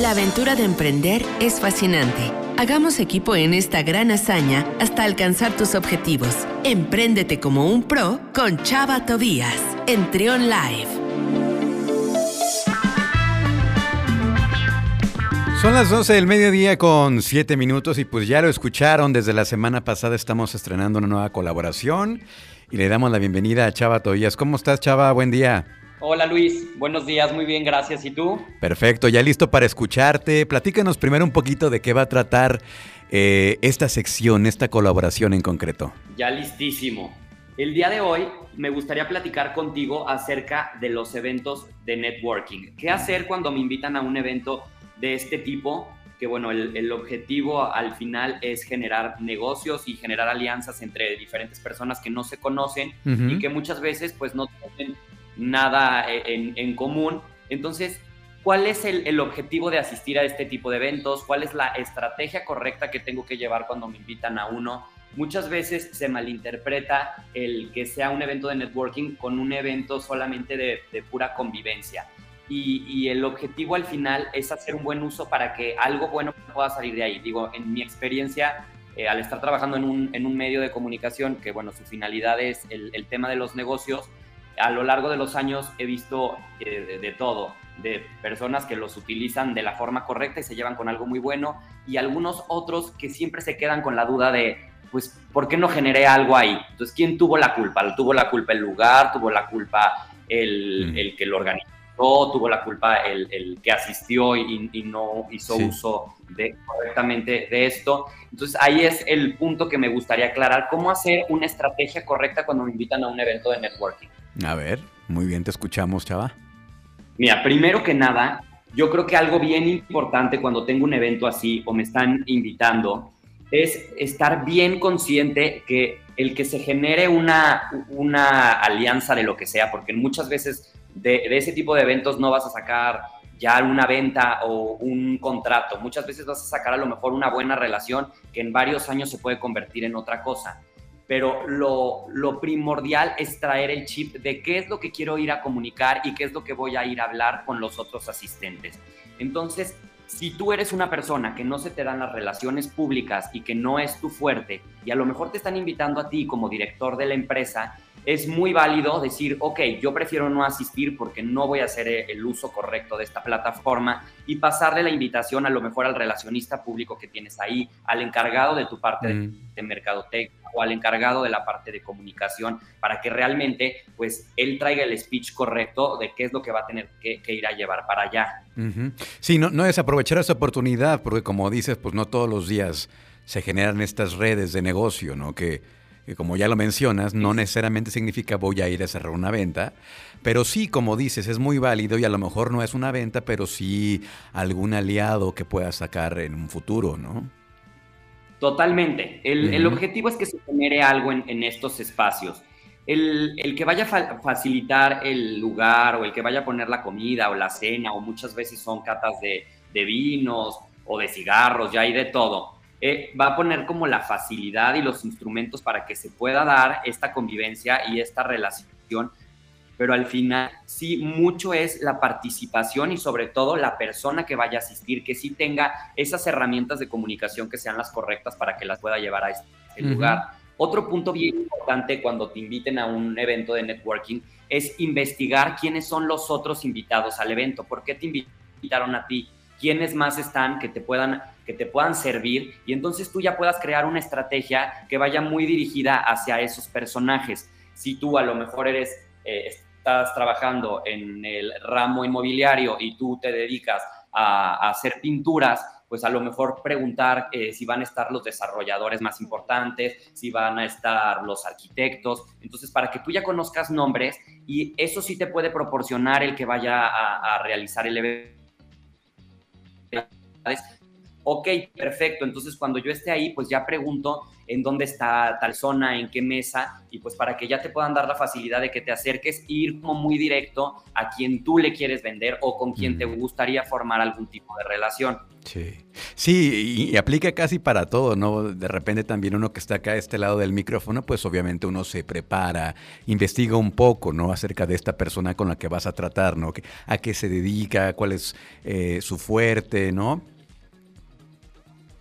La aventura de emprender es fascinante. Hagamos equipo en esta gran hazaña hasta alcanzar tus objetivos. Empréndete como un pro con Chava Tobías en Trion Live. Son las 12 del mediodía con 7 minutos y pues ya lo escucharon, desde la semana pasada estamos estrenando una nueva colaboración y le damos la bienvenida a Chava Tobías. ¿Cómo estás Chava? Buen día. Hola Luis, buenos días, muy bien, gracias. ¿Y tú? Perfecto, ya listo para escucharte. Platícanos primero un poquito de qué va a tratar eh, esta sección, esta colaboración en concreto. Ya listísimo. El día de hoy me gustaría platicar contigo acerca de los eventos de networking. ¿Qué hacer cuando me invitan a un evento de este tipo? Que bueno, el, objetivo al final es generar negocios y generar alianzas entre diferentes personas que no se conocen y que muchas veces pues no tienen nada eh, en, común. Entonces, ¿cuál es el, objetivo de asistir a este tipo de eventos? ¿Cuál es la estrategia correcta que tengo que llevar cuando me invitan a uno? Muchas veces se malinterpreta el que sea un evento de networking con un evento solamente de, pura convivencia. Y, el objetivo al final es hacer un buen uso para que algo bueno pueda salir de ahí. Digo, en mi experiencia, eh, al estar trabajando en un, medio de comunicación, que bueno, su finalidad es el tema de los negocios, a lo largo de los años he visto eh, de, todo, de personas que los utilizan de la forma correcta y se llevan con algo muy bueno, y algunos otros que siempre se quedan con la duda de, pues, ¿por qué no generé algo ahí? Entonces, ¿quién tuvo la culpa? ¿Tuvo la culpa el lugar? ¿Tuvo la culpa el, el que lo organizó? ¿Tuvo la culpa el, el que asistió y, y no hizo uso de, correctamente de esto? Entonces, ahí es el punto que me gustaría aclarar, cómo hacer una estrategia correcta cuando me invitan a un evento de networking. A ver, muy bien, te escuchamos, chava. Mira, primero que nada, yo creo que algo bien importante cuando tengo un evento así o me están invitando es estar bien consciente que el que se genere una, una alianza de lo que sea, porque muchas veces de, de ese tipo de eventos no vas a sacar ya una venta o un contrato. Muchas veces vas a sacar a lo mejor una buena relación que en varios años se puede convertir en otra cosa pero lo, primordial es traer el chip de qué es lo que quiero ir a comunicar y qué es lo que voy a ir a hablar con los otros asistentes. Entonces, si tú eres una persona que no se te dan las relaciones públicas y que no es tu fuerte, y a lo mejor te están invitando a ti como director de la empresa, es muy válido decir, ok, yo prefiero no asistir porque no voy a hacer el uso correcto de esta plataforma y pasarle la invitación a lo mejor al relacionista público que tienes ahí, al encargado de tu parte de, mm. de mercadotecnia o al encargado de la parte de comunicación para que realmente pues él traiga el speech correcto de qué es lo que va a tener que, ir a llevar para allá. Sí, no, no es aprovechar esa oportunidad porque como dices, pues no todos los días se generan estas redes de negocio, ¿no? Que, como ya lo mencionas, no necesariamente significa voy a ir a cerrar una venta, pero sí, como dices, es muy válido y a lo mejor no es una venta, pero sí algún aliado que pueda sacar en un futuro, ¿no? Totalmente. El, objetivo es que se genere algo en, estos espacios. El, que vaya a facilitar el lugar o el que vaya a poner la comida o la cena o muchas veces son catas de, vinos o de cigarros, ya hay de todo, eh, va a poner como la facilidad y los instrumentos para que se pueda dar esta convivencia y esta relación pero al final sí mucho es la participación y sobre todo la persona que vaya a asistir, que sí tenga esas herramientas de comunicación que sean las correctas para que las pueda llevar a este lugar. Otro punto bien importante cuando te inviten a un evento de networking es investigar quiénes son los otros invitados al evento, por qué te invitaron a ti, quiénes más están que te puedan que te puedan servir y entonces tú ya puedas crear una estrategia que vaya muy dirigida hacia esos personajes. Si tú a lo mejor eres eh, estás trabajando en el ramo inmobiliario y tú te dedicas a, hacer pinturas, pues a lo mejor preguntar eh, si van a estar los desarrolladores más importantes, si van a estar los arquitectos. Entonces, para que tú ya conozcas nombres y eso sí te puede proporcionar el que vaya a, realizar el evento actividades ok, perfecto, entonces cuando yo esté ahí, pues ya pregunto en dónde está tal zona, en qué mesa, y pues para que ya te puedan dar la facilidad de que te acerques e ir como muy directo a quien tú le quieres vender o con quien te gustaría formar algún tipo de relación. Sí, sí, y, aplica casi para todo, ¿no? De repente también uno que está acá a este lado del micrófono, pues obviamente uno se prepara, investiga un poco, ¿no? Acerca de esta persona con la que vas a tratar, ¿no? A qué se dedica, cuál es eh, su fuerte, ¿no?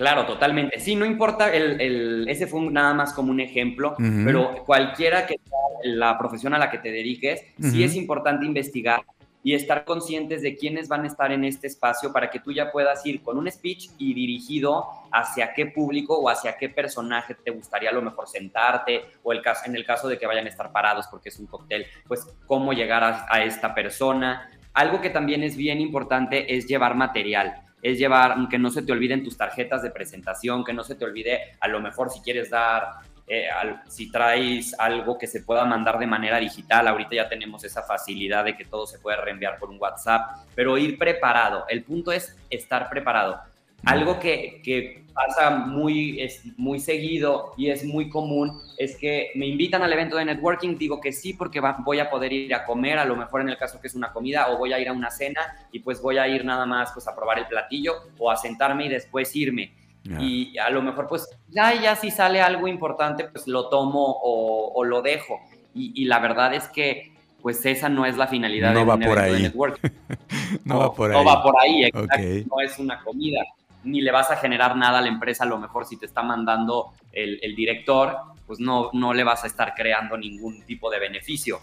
Claro, totalmente. Sí, no importa, el, ese fue nada más como un ejemplo, pero cualquiera que sea la profesión a la que te dediques, sí es importante investigar y estar conscientes de quiénes van a estar en este espacio para que tú ya puedas ir con un speech y dirigido hacia qué público o hacia qué personaje te gustaría a lo mejor sentarte o el caso, en el caso de que vayan a estar parados porque es un cóctel, pues cómo llegar a esta persona. Algo que también es bien importante es llevar material es llevar, que no se te olviden tus tarjetas de presentación, que no se te olvide a lo mejor si quieres dar, eh, si traes algo que se pueda mandar de manera digital, ahorita ya tenemos esa facilidad de que todo se puede reenviar por un WhatsApp, pero ir preparado. El punto es estar preparado. Algo que, pasa muy, es muy seguido y es muy común es que me invitan al evento de networking, digo que sí porque voy a poder ir a comer, a lo mejor en el caso que es una comida, o voy a ir a una cena y pues voy a ir nada más pues a probar el platillo o a sentarme y después irme. Y a lo mejor pues ya, ya si sale algo importante pues lo tomo o, lo dejo. Y, la verdad es que pues esa no es la finalidad de un evento de networking. no, va por ahí. No va por ahí, exacto. No es una comida ni le vas a generar nada a la empresa, a lo mejor si te está mandando el, director, pues no, no le vas a estar creando ningún tipo de beneficio.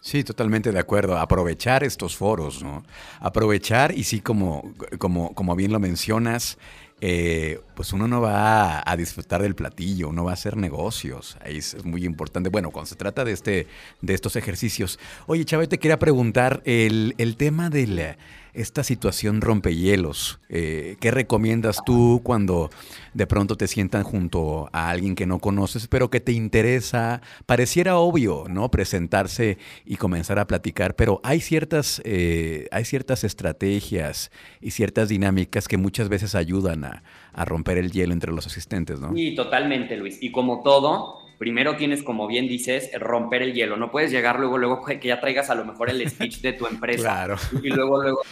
Sí, totalmente de acuerdo. Aprovechar estos foros, ¿no? Aprovechar y sí, como, como, como bien lo mencionas, eh, pues uno no va a, disfrutar del platillo, uno va a hacer negocios. Ahí es, muy importante. Bueno, cuando se trata de, este, de estos ejercicios. Oye, Chávez, te quería preguntar el, el tema de esta situación rompehielos. Eh, ¿Qué recomiendas tú cuando de pronto te sientan junto a alguien que no conoces, pero que te interesa? Pareciera obvio, ¿no? Presentarse y comenzar a platicar, pero hay ciertas, eh, hay ciertas estrategias y ciertas dinámicas que muchas veces ayudan a, a romper el hielo entre los asistentes, ¿no? Sí, totalmente, Luis. Y como todo, primero tienes, como bien dices, romper el hielo. No puedes llegar luego, luego que ya traigas a lo mejor el speech de tu empresa. claro. Y luego, luego,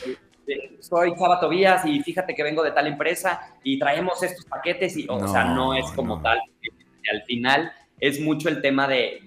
soy Chava Tobías y fíjate que vengo de tal empresa y traemos estos paquetes y, o sea, no es como tal. Al final es mucho el tema de,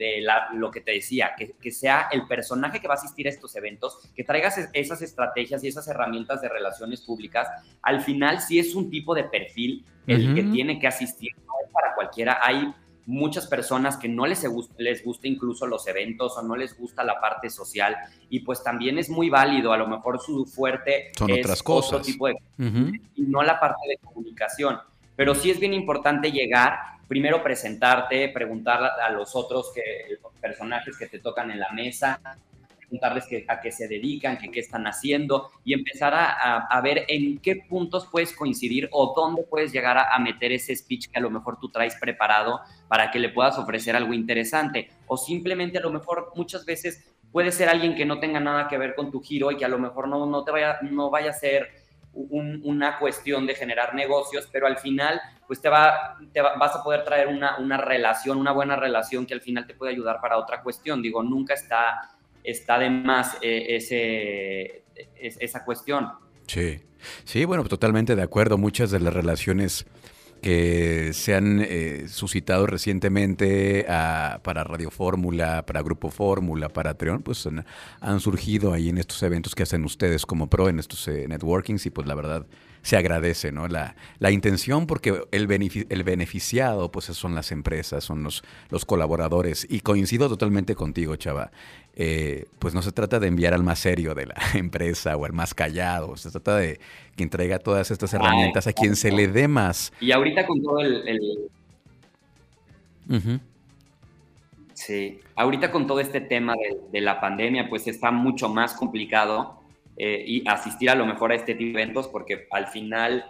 lo que te decía, que, que, sea el personaje que va a asistir a estos eventos, que traigas esas estrategias y esas herramientas de relaciones públicas. Al final, sí es un tipo de perfil el que tiene que asistir, no es para cualquiera. Hay muchas personas que no les, les gusta incluso los eventos o no les gusta la parte social y pues también es muy válido, a lo mejor su fuerte Son es otras cosas. otro tipo de y no la parte de comunicación. Pero sí es bien importante llegar, primero presentarte, preguntar a los otros que, personajes que te tocan en la mesa, preguntarles a qué se dedican, qué están haciendo y empezar a, ver en qué puntos puedes coincidir o dónde puedes llegar a, meter ese speech que a lo mejor tú traes preparado para que le puedas ofrecer algo interesante. O simplemente a lo mejor muchas veces puede ser alguien que no tenga nada que ver con tu giro y que a lo mejor no, no, te vaya, no vaya a ser una cuestión de generar negocios, pero al final pues te, va, te vas a poder traer una, una relación, una buena relación que al final te puede ayudar para otra cuestión. Digo, nunca está está de más eh, ese, esa cuestión. Sí, sí, bueno, totalmente de acuerdo. Muchas de las relaciones que se han eh, suscitado recientemente para Radio Fórmula, para Grupo Fórmula, para Treón, pues han, surgido ahí en estos eventos que hacen ustedes como pro, en estos eh, networkings y pues la verdad se agradece, ¿no? La, la intención porque el, el beneficiado pues son las empresas, son los, los colaboradores y coincido totalmente contigo, Chava. Eh, pues no se trata de enviar al más serio de la empresa o al más callado, se trata de quien traiga todas estas herramientas a quien se le dé más. Y ahorita con todo el... Sí, ahorita con todo este tema de, de, la pandemia, pues está mucho más complicado eh, y asistir a lo mejor a este tipo de eventos porque al final,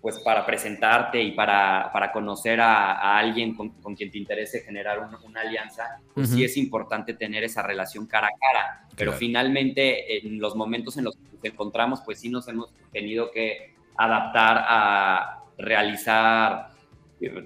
pues para presentarte y para, para conocer a, alguien con, con, quien te interese generar una alianza, pues sí es importante tener esa relación cara a cara. Pero finalmente, en los momentos en los que nos encontramos, pues sí nos hemos tenido que adaptar a realizar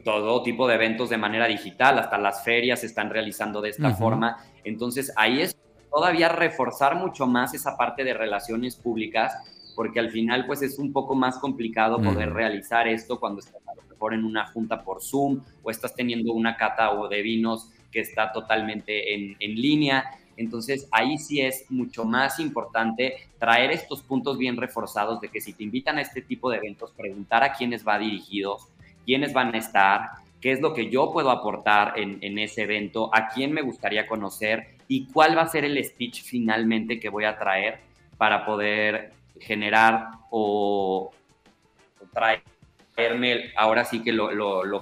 todo tipo de eventos de manera digital, hasta las ferias se están realizando de esta forma. Entonces ahí es todavía reforzar mucho más esa parte de relaciones públicas, porque al final pues es un poco más complicado poder realizar esto cuando estás a lo mejor en una junta por Zoom o estás teniendo una cata o de vinos que está totalmente en, en línea. Entonces ahí sí es mucho más importante traer estos puntos bien reforzados de que si te invitan a este tipo de eventos, preguntar a quiénes va dirigidos, quiénes van a estar, qué es lo que yo puedo aportar en, ese evento, a quién me gustaría conocer y cuál va a ser el speech finalmente que voy a traer para poder generar o, o traer ahora sí que lo,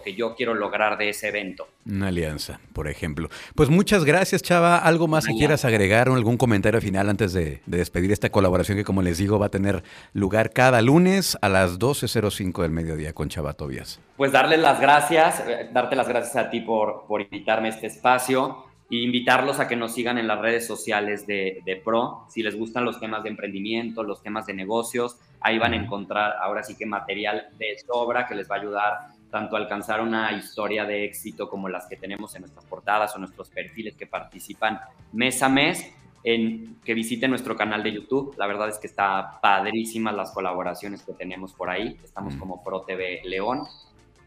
que yo quiero lograr de ese evento. Una alianza, por ejemplo. Pues muchas gracias, Chava. ¿Algo más que quieras agregar o algún comentario final antes de, despedir esta colaboración que, como les digo, va a tener lugar cada lunes a las 12.05 del mediodía con Chava Tobias? Pues darles las gracias, eh, darte las gracias a ti por, por invitarme a este espacio e invitarlos a que nos sigan en las redes sociales de, de Pro. Si les gustan los temas de emprendimiento, los temas de negocios, Ahí van a encontrar ahora sí que material de sobra que les va a ayudar tanto a alcanzar una historia de éxito como las que tenemos en nuestras portadas o nuestros perfiles que participan mes a mes, en que visiten nuestro canal de YouTube. La verdad es que está padrísimas las colaboraciones que tenemos por ahí. Estamos como Pro TV León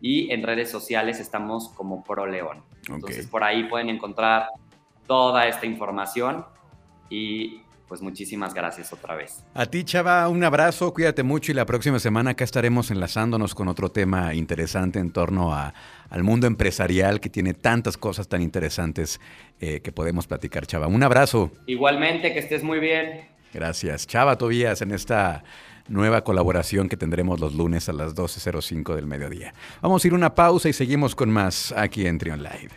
y en redes sociales estamos como Pro León. Entonces por ahí pueden encontrar toda esta información y pues muchísimas gracias otra vez. A ti, Chava, un abrazo, cuídate mucho y la próxima semana acá estaremos enlazándonos con otro tema interesante en torno a, al mundo empresarial que tiene tantas cosas tan interesantes eh, que podemos platicar, Chava. Un abrazo. Igualmente, que estés muy bien. Gracias. Chava Tobías en esta nueva colaboración que tendremos los lunes a las 12.05 del mediodía. Vamos a ir una pausa y seguimos con más aquí en Trion Live.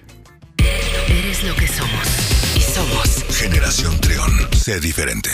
Eres lo que somos. Y somos. Generación Trión. Sé diferente.